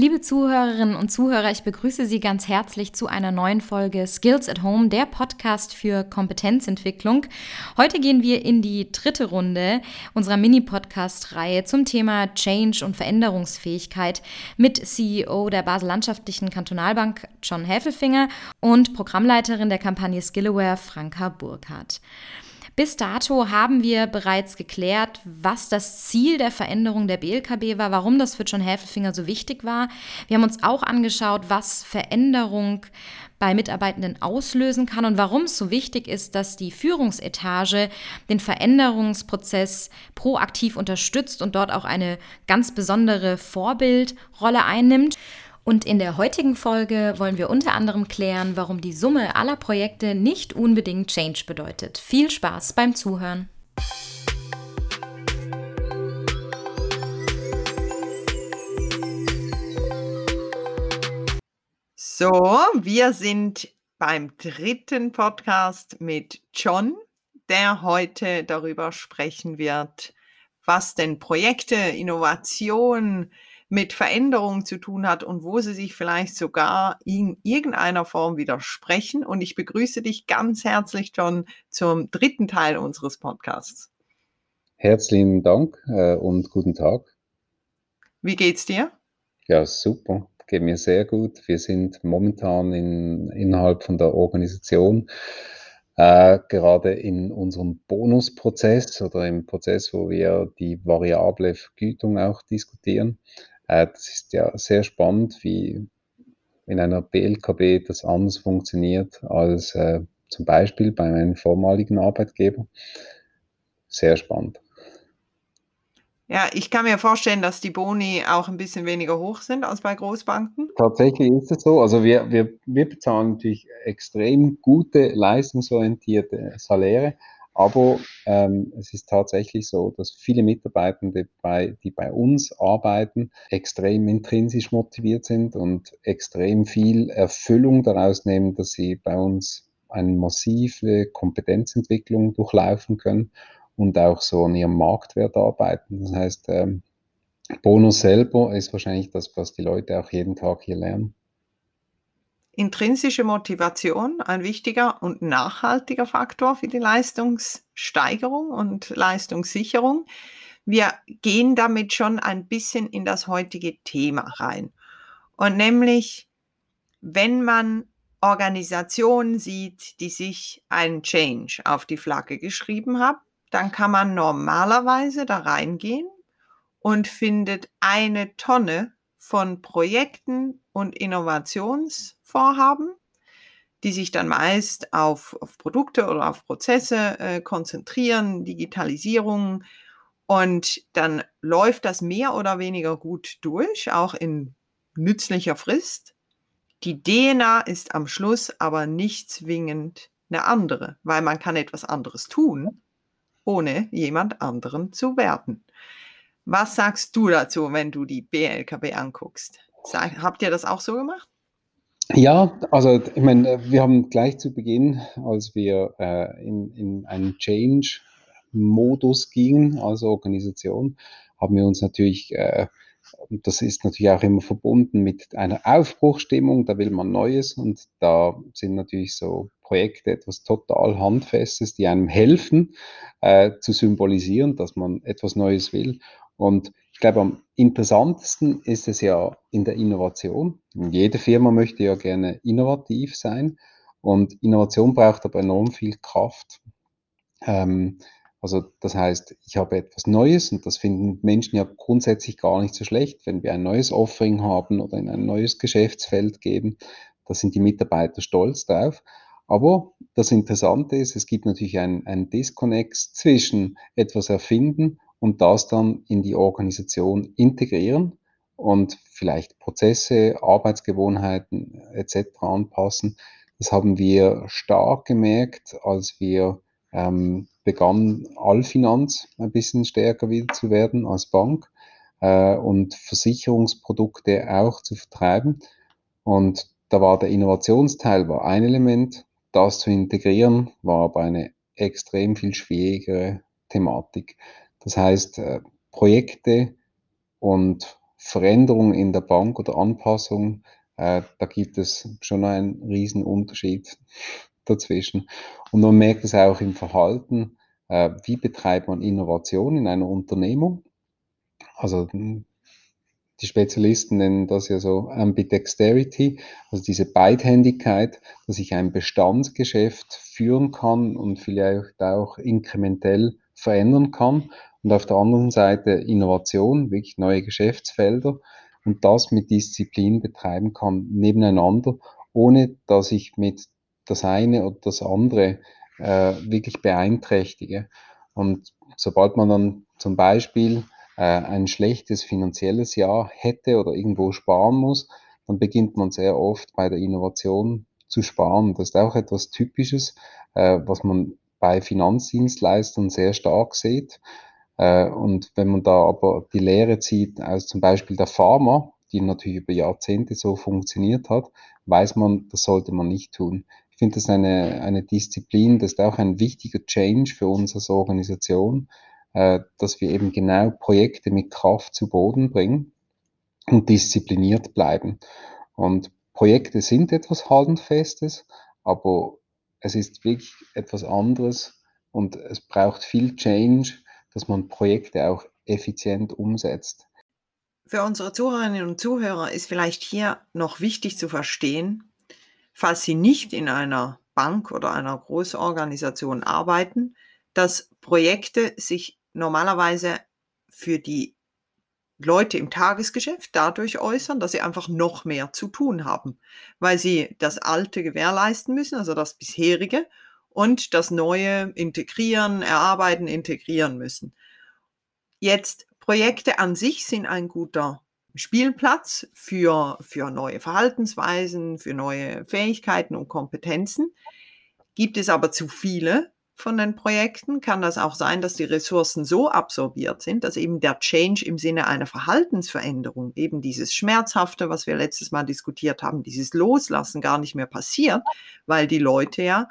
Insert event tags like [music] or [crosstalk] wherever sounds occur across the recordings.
Liebe Zuhörerinnen und Zuhörer, ich begrüße Sie ganz herzlich zu einer neuen Folge Skills at Home, der Podcast für Kompetenzentwicklung. Heute gehen wir in die dritte Runde unserer Mini-Podcast-Reihe zum Thema Change und Veränderungsfähigkeit mit CEO der Basel Landschaftlichen Kantonalbank John Häfelfinger und Programmleiterin der Kampagne Skillaware Franka Burkhardt. Bis dato haben wir bereits geklärt, was das Ziel der Veränderung der BLKB war, warum das für John Häfelfinger so wichtig war. Wir haben uns auch angeschaut, was Veränderung bei Mitarbeitenden auslösen kann und warum es so wichtig ist, dass die Führungsetage den Veränderungsprozess proaktiv unterstützt und dort auch eine ganz besondere Vorbildrolle einnimmt. Und in der heutigen Folge wollen wir unter anderem klären, warum die Summe aller Projekte nicht unbedingt Change bedeutet. Viel Spaß beim Zuhören. So, wir sind beim dritten Podcast mit John, der heute darüber sprechen wird, was denn Projekte, Innovation, mit Veränderungen zu tun hat und wo sie sich vielleicht sogar in irgendeiner Form widersprechen. Und ich begrüße dich ganz herzlich, John, zum dritten Teil unseres Podcasts. Herzlichen Dank äh, und guten Tag. Wie geht's dir? Ja, super. Geht mir sehr gut. Wir sind momentan in, innerhalb von der Organisation äh, gerade in unserem Bonusprozess oder im Prozess, wo wir die variable Vergütung auch diskutieren. Äh, das ist ja sehr spannend, wie in einer BLKB das anders funktioniert als äh, zum Beispiel bei einem vormaligen Arbeitgeber. Sehr spannend. Ja, ich kann mir vorstellen, dass die Boni auch ein bisschen weniger hoch sind als bei Großbanken. Tatsächlich ist es so. Also wir, wir, wir bezahlen natürlich extrem gute, leistungsorientierte Saläre. Aber ähm, es ist tatsächlich so, dass viele Mitarbeitende, bei, die bei uns arbeiten, extrem intrinsisch motiviert sind und extrem viel Erfüllung daraus nehmen, dass sie bei uns eine massive Kompetenzentwicklung durchlaufen können und auch so an ihrem Marktwert arbeiten. Das heißt, ähm, Bonus selber ist wahrscheinlich das, was die Leute auch jeden Tag hier lernen. Intrinsische Motivation, ein wichtiger und nachhaltiger Faktor für die Leistungssteigerung und Leistungssicherung. Wir gehen damit schon ein bisschen in das heutige Thema rein. Und nämlich, wenn man Organisationen sieht, die sich einen Change auf die Flagge geschrieben haben, dann kann man normalerweise da reingehen und findet eine Tonne von Projekten und Innovationsvorhaben, die sich dann meist auf, auf Produkte oder auf Prozesse äh, konzentrieren, Digitalisierung. Und dann läuft das mehr oder weniger gut durch, auch in nützlicher Frist. Die DNA ist am Schluss aber nicht zwingend eine andere, weil man kann etwas anderes tun, ohne jemand anderen zu werden. Was sagst du dazu, wenn du die BLKB anguckst? Sag, habt ihr das auch so gemacht? Ja, also ich meine, wir haben gleich zu Beginn, als wir äh, in, in einen Change-Modus gingen als Organisation, haben wir uns natürlich, äh, das ist natürlich auch immer verbunden mit einer Aufbruchstimmung, da will man Neues und da sind natürlich so Projekte etwas total Handfestes, die einem helfen äh, zu symbolisieren, dass man etwas Neues will. Und ich glaube, am interessantesten ist es ja in der Innovation. Jede Firma möchte ja gerne innovativ sein und Innovation braucht aber enorm viel Kraft. Ähm, also das heißt, ich habe etwas Neues und das finden Menschen ja grundsätzlich gar nicht so schlecht, wenn wir ein neues Offering haben oder in ein neues Geschäftsfeld geben. Da sind die Mitarbeiter stolz drauf. Aber das Interessante ist, es gibt natürlich einen Disconnect zwischen etwas erfinden und das dann in die Organisation integrieren und vielleicht Prozesse, Arbeitsgewohnheiten etc. anpassen. Das haben wir stark gemerkt, als wir ähm, begannen, Allfinanz ein bisschen stärker wieder zu werden als Bank äh, und Versicherungsprodukte auch zu vertreiben. Und da war der Innovationsteil war ein Element, das zu integrieren war aber eine extrem viel schwierigere Thematik. Das heißt, äh, Projekte und Veränderung in der Bank oder Anpassung, äh, da gibt es schon einen riesen Unterschied [laughs] dazwischen. Und man merkt es auch im Verhalten, äh, wie betreibt man Innovation in einer Unternehmung. Also hm, die Spezialisten nennen das ja so Ambidexterity, also diese Beidhändigkeit, dass ich ein Bestandsgeschäft führen kann und vielleicht auch inkrementell verändern kann. Und auf der anderen Seite Innovation, wirklich neue Geschäftsfelder und das mit Disziplin betreiben kann, nebeneinander, ohne dass ich mit das eine oder das andere äh, wirklich beeinträchtige. Und sobald man dann zum Beispiel äh, ein schlechtes finanzielles Jahr hätte oder irgendwo sparen muss, dann beginnt man sehr oft bei der Innovation zu sparen. Das ist auch etwas Typisches, äh, was man bei Finanzdienstleistern sehr stark sieht. Äh, und wenn man da aber die Lehre zieht aus zum Beispiel der Pharma, die natürlich über Jahrzehnte so funktioniert hat, weiß man, das sollte man nicht tun. Ich finde das eine, eine Disziplin, das ist auch ein wichtiger Change für uns als Organisation, äh, dass wir eben genau Projekte mit Kraft zu Boden bringen und diszipliniert bleiben. Und Projekte sind etwas Handfestes, aber es ist wirklich etwas anderes und es braucht viel Change, dass man Projekte auch effizient umsetzt. Für unsere Zuhörerinnen und Zuhörer ist vielleicht hier noch wichtig zu verstehen, falls Sie nicht in einer Bank oder einer Großorganisation arbeiten, dass Projekte sich normalerweise für die Leute im Tagesgeschäft dadurch äußern, dass sie einfach noch mehr zu tun haben, weil sie das Alte gewährleisten müssen, also das bisherige, und das Neue integrieren, erarbeiten, integrieren müssen. Jetzt Projekte an sich sind ein guter Spielplatz für, für neue Verhaltensweisen, für neue Fähigkeiten und Kompetenzen. Gibt es aber zu viele von den Projekten, kann das auch sein, dass die Ressourcen so absorbiert sind, dass eben der Change im Sinne einer Verhaltensveränderung, eben dieses Schmerzhafte, was wir letztes Mal diskutiert haben, dieses Loslassen gar nicht mehr passiert, weil die Leute ja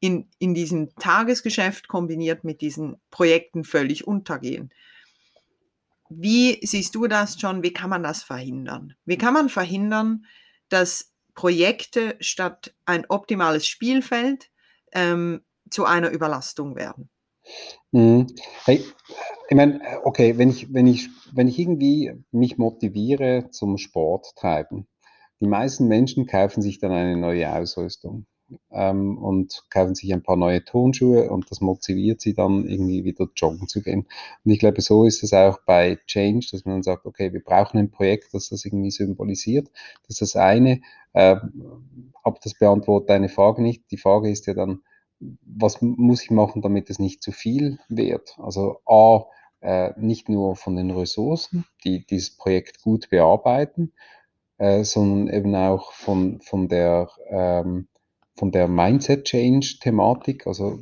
in, in diesem Tagesgeschäft kombiniert mit diesen Projekten völlig untergehen. Wie siehst du das schon? Wie kann man das verhindern? Wie kann man verhindern, dass Projekte statt ein optimales Spielfeld ähm, zu einer Überlastung werden? Mhm. Hey, ich meine, okay, wenn ich, wenn, ich, wenn ich irgendwie mich motiviere zum Sport treiben, die meisten Menschen kaufen sich dann eine neue Ausrüstung ähm, und kaufen sich ein paar neue Turnschuhe und das motiviert sie dann irgendwie wieder joggen zu gehen. Und ich glaube, so ist es auch bei Change, dass man sagt, okay, wir brauchen ein Projekt, das das irgendwie symbolisiert. Das ist das eine, äh, aber das beantwortet deine Frage nicht. Die Frage ist ja dann, was muss ich machen, damit es nicht zu viel wird? Also A, äh, nicht nur von den Ressourcen, die dieses Projekt gut bearbeiten, äh, sondern eben auch von, von der ähm, der Mindset-Change-Thematik, also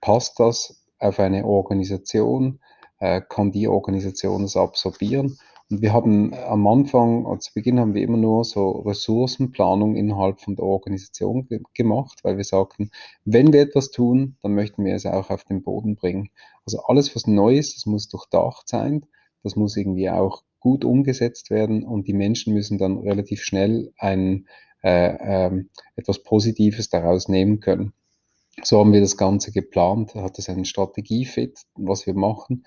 passt das auf eine Organisation, äh, kann die Organisation das absorbieren? Wir haben am Anfang, zu Beginn haben wir immer nur so Ressourcenplanung innerhalb von der Organisation ge gemacht, weil wir sagten, wenn wir etwas tun, dann möchten wir es auch auf den Boden bringen. Also alles, was neu ist, das muss durchdacht sein, das muss irgendwie auch gut umgesetzt werden und die Menschen müssen dann relativ schnell einen äh, ähm, etwas Positives daraus nehmen können. So haben wir das Ganze geplant, hat es einen Strategiefit, was wir machen.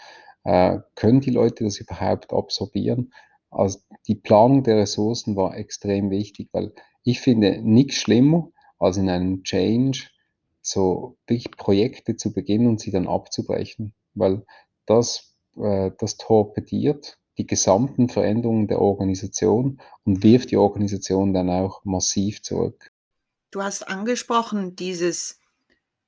Äh, können die Leute das überhaupt absorbieren? Also die Planung der Ressourcen war extrem wichtig, weil ich finde nichts schlimmer, als in einem Change so wirklich Projekte zu beginnen und sie dann abzubrechen, weil das, äh, das torpediert die gesamten Veränderungen der Organisation und wirft die Organisation dann auch massiv zurück. Du hast angesprochen, dieses,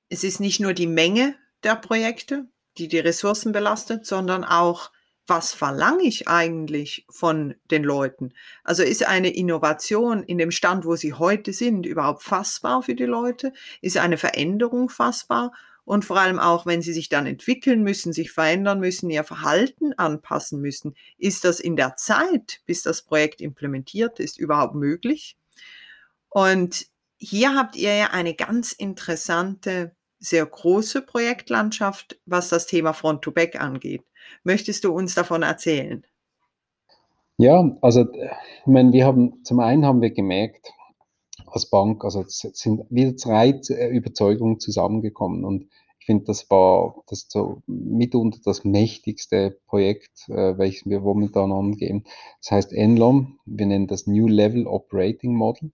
es ist nicht nur die Menge der Projekte, die die Ressourcen belastet, sondern auch, was verlange ich eigentlich von den Leuten? Also ist eine Innovation in dem Stand, wo sie heute sind, überhaupt fassbar für die Leute? Ist eine Veränderung fassbar? und vor allem auch, wenn sie sich dann entwickeln müssen, sich verändern müssen, ihr Verhalten anpassen müssen, ist das in der Zeit, bis das Projekt implementiert ist, überhaupt möglich? Und hier habt ihr ja eine ganz interessante, sehr große Projektlandschaft, was das Thema Front-to-Back angeht. Möchtest du uns davon erzählen? Ja, also ich meine, wir haben zum einen haben wir gemerkt, als Bank, also sind wieder drei äh, Überzeugungen zusammengekommen und ich finde, das war das so mitunter das mächtigste Projekt, äh, welches wir momentan angehen. Das heißt NLOM, wir nennen das New Level Operating Model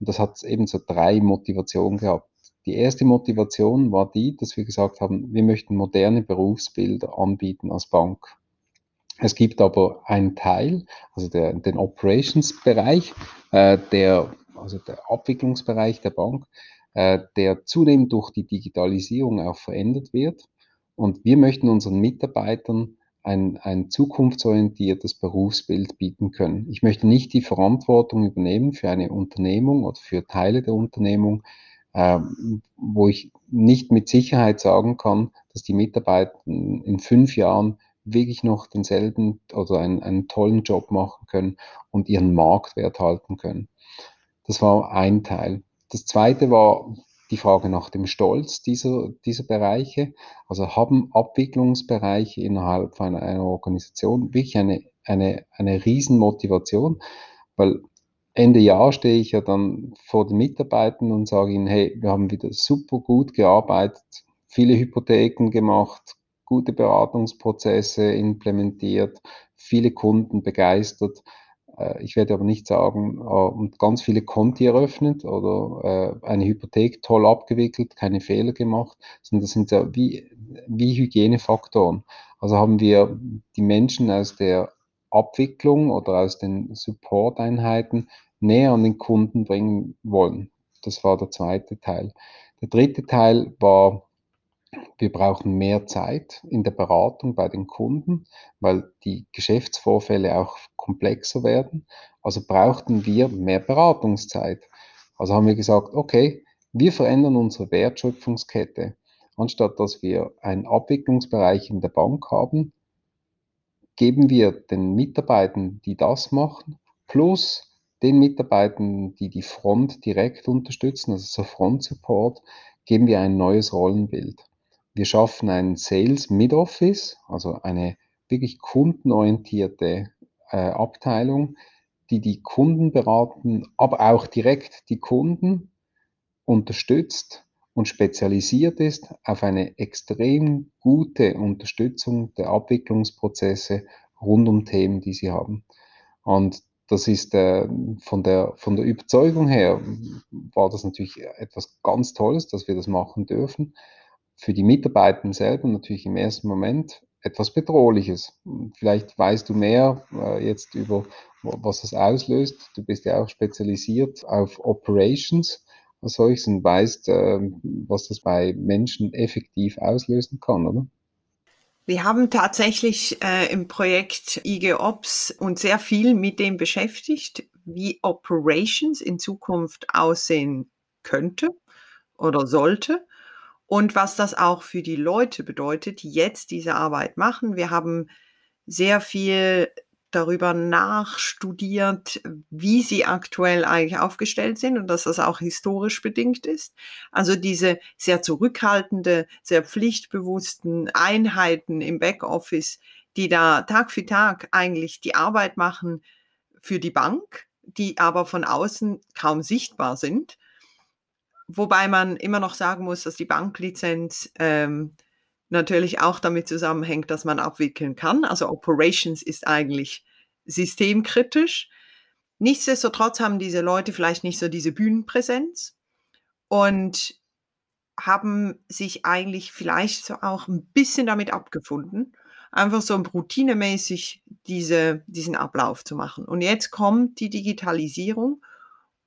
und das hat eben so drei Motivationen gehabt. Die erste Motivation war die, dass wir gesagt haben, wir möchten moderne Berufsbilder anbieten als Bank. Es gibt aber einen Teil, also der, den Operations-Bereich, äh, der, also der Abwicklungsbereich der Bank, äh, der zunehmend durch die Digitalisierung auch verändert wird. Und wir möchten unseren Mitarbeitern ein, ein zukunftsorientiertes Berufsbild bieten können. Ich möchte nicht die Verantwortung übernehmen für eine Unternehmung oder für Teile der Unternehmung, wo ich nicht mit Sicherheit sagen kann, dass die Mitarbeiter in fünf Jahren wirklich noch denselben oder einen, einen tollen Job machen können und ihren Marktwert halten können. Das war ein Teil. Das zweite war die Frage nach dem Stolz dieser, dieser Bereiche. Also haben Abwicklungsbereiche innerhalb einer, einer Organisation wirklich eine, eine, eine Riesenmotivation, weil Ende Jahr stehe ich ja dann vor den Mitarbeitern und sage ihnen, hey, wir haben wieder super gut gearbeitet, viele Hypotheken gemacht, gute Beratungsprozesse implementiert, viele Kunden begeistert. Äh, ich werde aber nicht sagen, äh, und ganz viele Konti eröffnet oder äh, eine Hypothek toll abgewickelt, keine Fehler gemacht, sondern das sind ja wie, wie Hygienefaktoren. Also haben wir die Menschen aus der Abwicklung oder aus den Support-Einheiten näher an den Kunden bringen wollen. Das war der zweite Teil. Der dritte Teil war wir brauchen mehr Zeit in der Beratung bei den Kunden, weil die Geschäftsvorfälle auch komplexer werden. Also brauchten wir mehr Beratungszeit. Also haben wir gesagt, okay, wir verändern unsere Wertschöpfungskette. Anstatt dass wir einen Abwicklungsbereich in der Bank haben, geben wir den Mitarbeitern, die das machen, plus den Mitarbeitern, die die Front direkt unterstützen, also so Front Support, geben wir ein neues Rollenbild. Wir schaffen ein Sales Mid-Office, also eine wirklich kundenorientierte äh, Abteilung, die die Kunden beraten, aber auch direkt die Kunden unterstützt und spezialisiert ist auf eine extrem gute Unterstützung der Abwicklungsprozesse rund um Themen, die sie haben. Und das ist äh, von, der, von der Überzeugung her, war das natürlich etwas ganz Tolles, dass wir das machen dürfen für die Mitarbeiter selber natürlich im ersten Moment etwas Bedrohliches. Vielleicht weißt du mehr äh, jetzt über, was das auslöst. Du bist ja auch spezialisiert auf Operations als solches und weißt, äh, was das bei Menschen effektiv auslösen kann, oder? Wir haben tatsächlich äh, im Projekt IG Ops uns sehr viel mit dem beschäftigt, wie Operations in Zukunft aussehen könnte oder sollte und was das auch für die Leute bedeutet, die jetzt diese Arbeit machen. Wir haben sehr viel darüber nachstudiert, wie sie aktuell eigentlich aufgestellt sind und dass das auch historisch bedingt ist. Also diese sehr zurückhaltende, sehr pflichtbewussten Einheiten im Backoffice, die da Tag für Tag eigentlich die Arbeit machen für die Bank, die aber von außen kaum sichtbar sind Wobei man immer noch sagen muss, dass die Banklizenz ähm, natürlich auch damit zusammenhängt, dass man abwickeln kann. Also Operations ist eigentlich systemkritisch. Nichtsdestotrotz haben diese Leute vielleicht nicht so diese Bühnenpräsenz und haben sich eigentlich vielleicht so auch ein bisschen damit abgefunden, einfach so routinemäßig diese, diesen Ablauf zu machen. Und jetzt kommt die Digitalisierung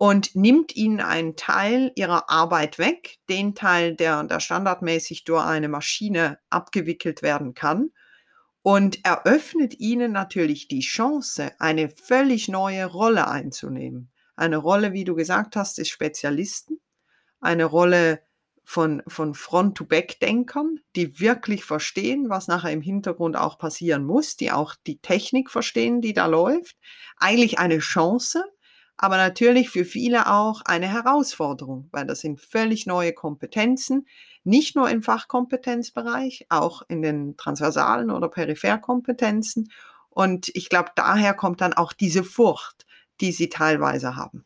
und nimmt ihnen einen Teil ihrer Arbeit weg, den Teil, der, der standardmäßig durch eine Maschine abgewickelt werden kann, und eröffnet ihnen natürlich die Chance, eine völlig neue Rolle einzunehmen. Eine Rolle, wie du gesagt hast, des Spezialisten, eine Rolle von, von Front-to-Back-Denkern, die wirklich verstehen, was nachher im Hintergrund auch passieren muss, die auch die Technik verstehen, die da läuft. Eigentlich eine Chance, aber natürlich für viele auch eine Herausforderung, weil das sind völlig neue Kompetenzen, nicht nur im Fachkompetenzbereich, auch in den transversalen oder Peripherkompetenzen. Und ich glaube, daher kommt dann auch diese Furcht, die sie teilweise haben.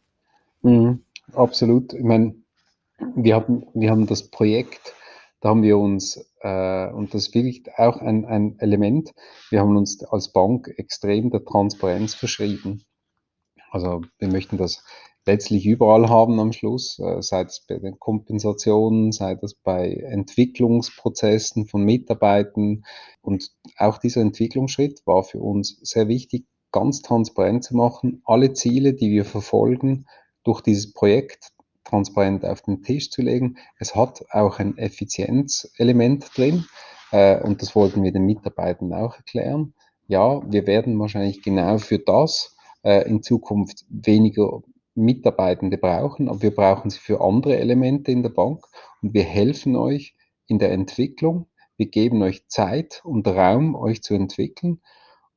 Mhm, absolut. Ich meine, wir haben, wir haben das Projekt, da haben wir uns, äh, und das ist wirklich auch ein, ein Element, wir haben uns als Bank extrem der Transparenz verschrieben. Also wir möchten das letztlich überall haben am Schluss, äh, sei es bei den Kompensationen, sei das bei Entwicklungsprozessen von Mitarbeitern. Und auch dieser Entwicklungsschritt war für uns sehr wichtig, ganz transparent zu machen, alle Ziele, die wir verfolgen, durch dieses Projekt transparent auf den Tisch zu legen. Es hat auch ein Effizienzelement drin äh, und das wollten wir den Mitarbeitern auch erklären. Ja, wir werden wahrscheinlich genau für das äh, in Zukunft weniger Mitarbeitende brauchen, aber wir brauchen sie für andere Elemente in der Bank und wir helfen euch in der Entwicklung. Wir geben euch Zeit und Raum, euch zu entwickeln.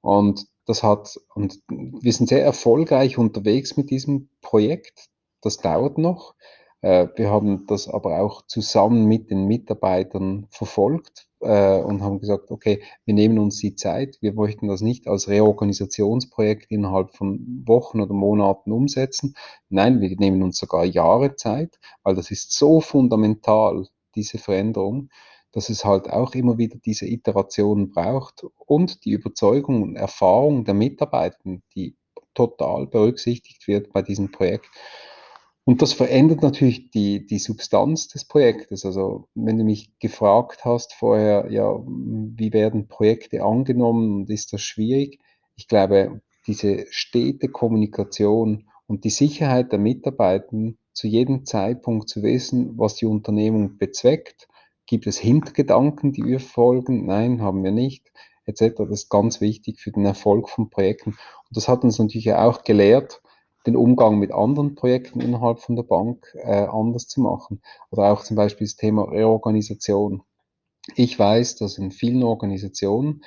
Und das hat, und wir sind sehr erfolgreich unterwegs mit diesem Projekt. Das dauert noch. Äh, wir haben das aber auch zusammen mit den Mitarbeitern verfolgt äh, und haben gesagt, okay, wir nehmen uns die Zeit. Wir möchten das nicht als Reorganisationsprojekt innerhalb von Wochen oder Monaten umsetzen. Nein, wir nehmen uns sogar Jahre Zeit, weil das ist so fundamental, diese Veränderung, dass es halt auch immer wieder diese Iterationen braucht und die Überzeugung und Erfahrung der Mitarbeiter, die total berücksichtigt wird bei diesem Projekt. Und das verändert natürlich die, die Substanz des Projektes. Also wenn du mich gefragt hast vorher, ja, wie werden Projekte angenommen und ist das schwierig? Ich glaube, diese stete Kommunikation und die Sicherheit der Mitarbeiter, zu jedem Zeitpunkt zu wissen, was die Unternehmung bezweckt. Gibt es Hintergedanken, die wir folgen? Nein, haben wir nicht, etc. Das ist ganz wichtig für den Erfolg von Projekten. Und das hat uns natürlich auch gelehrt, den Umgang mit anderen Projekten innerhalb von der Bank äh, anders zu machen. Oder auch zum Beispiel das Thema Reorganisation. Ich weiß, dass in vielen Organisationen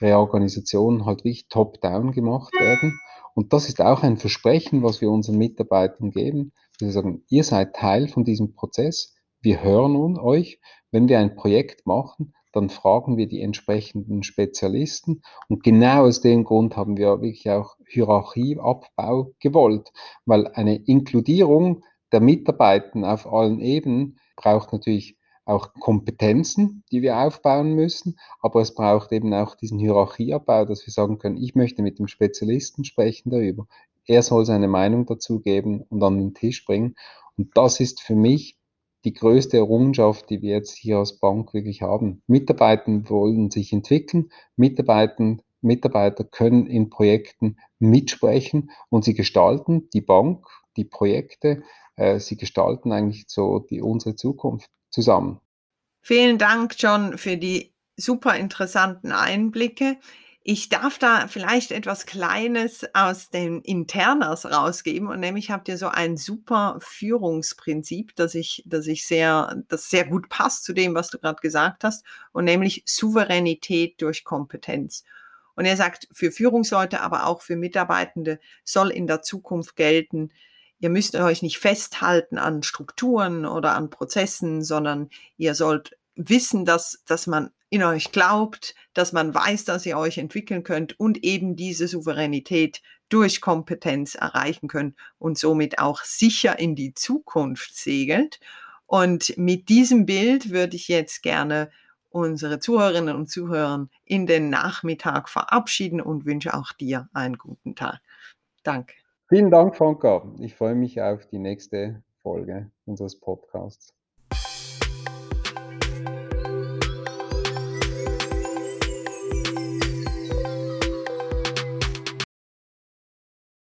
Reorganisationen halt wirklich top-down gemacht werden. Und das ist auch ein Versprechen, was wir unseren Mitarbeitern geben. Wir sagen, ihr seid Teil von diesem Prozess. Wir hören euch. Wenn wir ein Projekt machen, dann fragen wir die entsprechenden Spezialisten. Und genau aus dem Grund haben wir wirklich auch Hierarchieabbau gewollt, weil eine Inkludierung der Mitarbeiter auf allen Ebenen braucht natürlich auch Kompetenzen, die wir aufbauen müssen, aber es braucht eben auch diesen Hierarchieabbau, dass wir sagen können, ich möchte mit dem Spezialisten sprechen darüber. Er soll seine Meinung dazu geben und an den Tisch bringen. Und das ist für mich die größte Errungenschaft, die wir jetzt hier als Bank wirklich haben. Mitarbeiter wollen sich entwickeln, Mitarbeiter, Mitarbeiter können in Projekten mitsprechen und sie gestalten die Bank, die Projekte, äh, sie gestalten eigentlich so die, unsere Zukunft zusammen. Vielen Dank, John, für die super interessanten Einblicke. Ich darf da vielleicht etwas Kleines aus den Internas rausgeben und nämlich habt ihr so ein super Führungsprinzip, das ich, das ich sehr, das sehr gut passt zu dem, was du gerade gesagt hast, und nämlich Souveränität durch Kompetenz. Und er sagt, für Führungsleute, aber auch für Mitarbeitende soll in der Zukunft gelten, ihr müsst euch nicht festhalten an Strukturen oder an Prozessen, sondern ihr sollt wissen, dass, dass man in euch glaubt, dass man weiß, dass ihr euch entwickeln könnt und eben diese Souveränität durch Kompetenz erreichen könnt und somit auch sicher in die Zukunft segelt. Und mit diesem Bild würde ich jetzt gerne unsere Zuhörerinnen und Zuhörer in den Nachmittag verabschieden und wünsche auch dir einen guten Tag. Danke. Vielen Dank, Franka. Ich freue mich auf die nächste Folge unseres Podcasts.